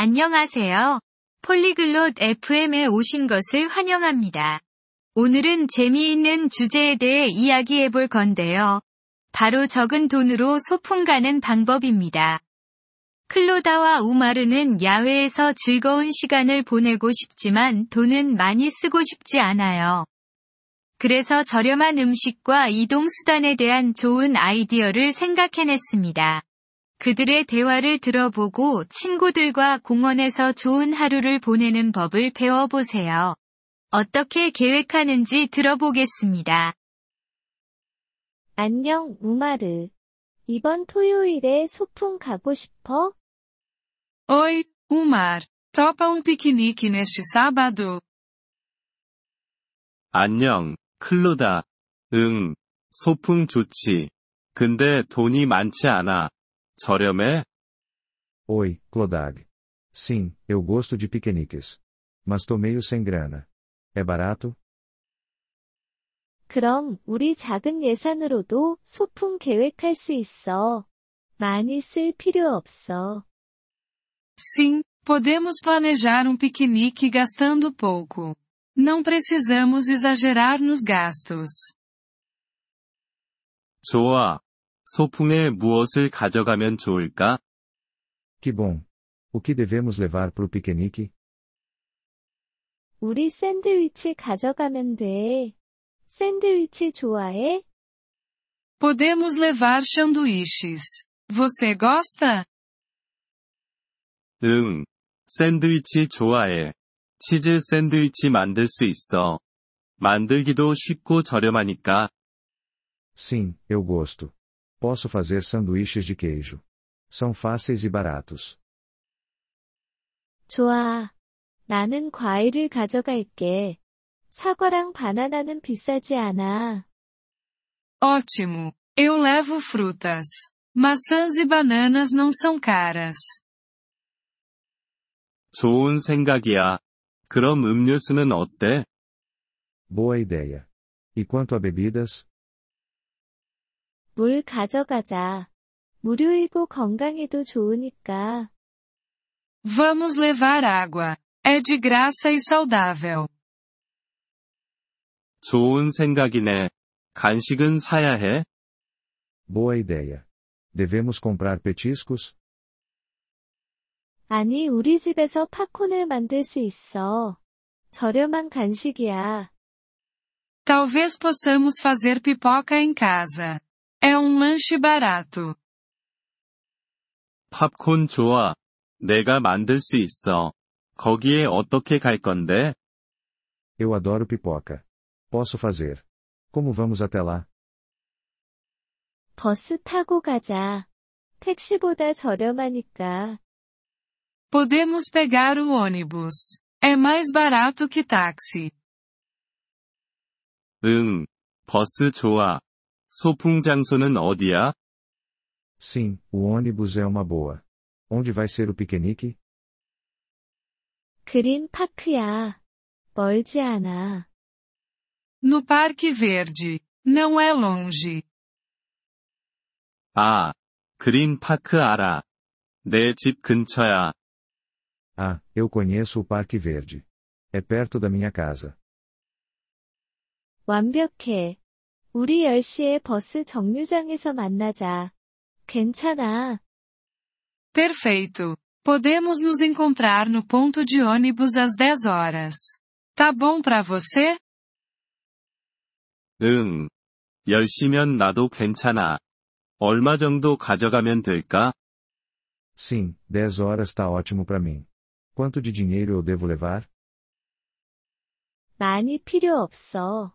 안녕하세요. 폴리글롯 FM에 오신 것을 환영합니다. 오늘은 재미있는 주제에 대해 이야기해 볼 건데요. 바로 적은 돈으로 소풍 가는 방법입니다. 클로다와 우마르는 야외에서 즐거운 시간을 보내고 싶지만 돈은 많이 쓰고 싶지 않아요. 그래서 저렴한 음식과 이동 수단에 대한 좋은 아이디어를 생각해냈습니다. 그들의 대화를 들어보고 친구들과 공원에서 좋은 하루를 보내는 법을 배워보세요. 어떻게 계획하는지 들어보겠습니다. 안녕, 우마르. 이번 토요일에 소풍 가고 싶어? Oi, Umar. Topa um piquenique neste sábado? 안녕, 클로다. 응, 소풍 좋지. 근데 돈이 많지 않아. 저렴해? Oi, Clodag. Sim, eu gosto de piqueniques. Mas tô meio sem grana. É barato? 그럼 우리 작은 예산으로도 소풍 계획할 수 있어. 많이 쓸 필요 없어. Sim, podemos planejar um piquenique gastando pouco. Não precisamos exagerar nos gastos. 좋아. 소풍에 무엇을 가져가면 좋을까? Que bom. O que devemos levar pro piquenique? 우리 샌드위치 가져가면 돼. 샌드위치 좋아해? Podemos levar sanduíches. Você gosta? 응. 샌드위치 좋아해. 치즈 샌드위치 만들 수 있어. 만들기도 쉽고 저렴하니까. Sim, eu gosto. Posso fazer sanduíches de queijo. São fáceis e baratos. 좋아. 나는 과일을 가져갈게. 사과랑 바나나는 비싸지 않아. Ótimo. Eu levo frutas. Maçãs e bananas não são caras. 좋은 생각이야. 그럼 음료수는 어때? Boa ideia. E quanto a bebidas? 물 가져가자. 무료이고 건강에도 좋으니까. Vamos levar água. É de graça e saudável. 좋은 생각이네. 간식은 사야 해? Boa ideia. Devemos comprar petiscos? 아니, 우리 집에서 팝콘을 만들 수 있어. 저렴한 간식이야. Talvez possamos fazer pipoca em casa. É um lanche barato. 팝콘 좋아. 내가 만들 수 있어. 거기에 어떻게 갈 건데? Eu adoro pipoca. Posso fazer. Como vamos até lá? 버스 타고 가자. 택시보다 저렴하니까. Podemos pegar o ônibus. É mais barato que táxi. 응. 버스 좋아. 소풍 장소는 어디야? Sim, o ônibus é uma boa. Onde vai ser o piquenique? 그린 파크야. 멀지 않아. No Parque Verde. Não é longe. 아, 그린 파크 알아. 내 집 근처야. Ah, eu conheço o Parque Verde. É perto da minha casa. 완벽해. 우리 10시에 버스 정류장에서 만나자. 괜찮아. Perfeito. Podemos nos encontrar no ponto de ônibus às 10 horas. Tá bom pra você? 응. 10시면 나도 괜찮아. 얼마 정도 가져가면 될까? Sim, 10 horas tá ótimo para mim. Quanto de dinheiro eu devo levar? 많이 필요 없어.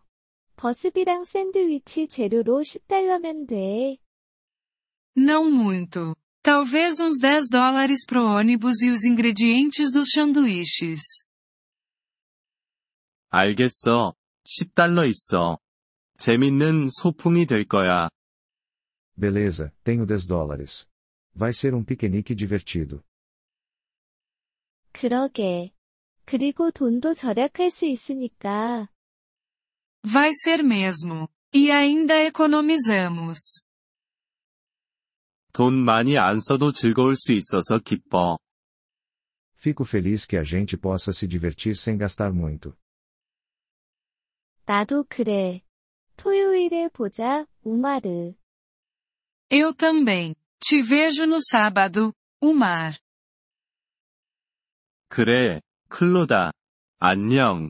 버스비랑 샌드위치 재료로 10달러면 돼. Não muito. Talvez uns 10 dólares pro ônibus e os ingredientes dos sanduíches. 알겠어. 10달러 있어. 재밌는 소풍이 될 거야. Beleza, tenho 10 dólares. Vai ser um piquenique divertido. 그러게. 그리고 돈도 절약할 수 있으니까. Vai ser mesmo. E ainda economizamos. 돈 많이 안 써도 즐거울 수 있어서 기뻐. Fico feliz que a gente possa se divertir sem gastar muito. 나도 그래. 토요일에 보자, 우마르. Eu também. Te vejo no sábado, Umar. 그래, 클로다. 안녕.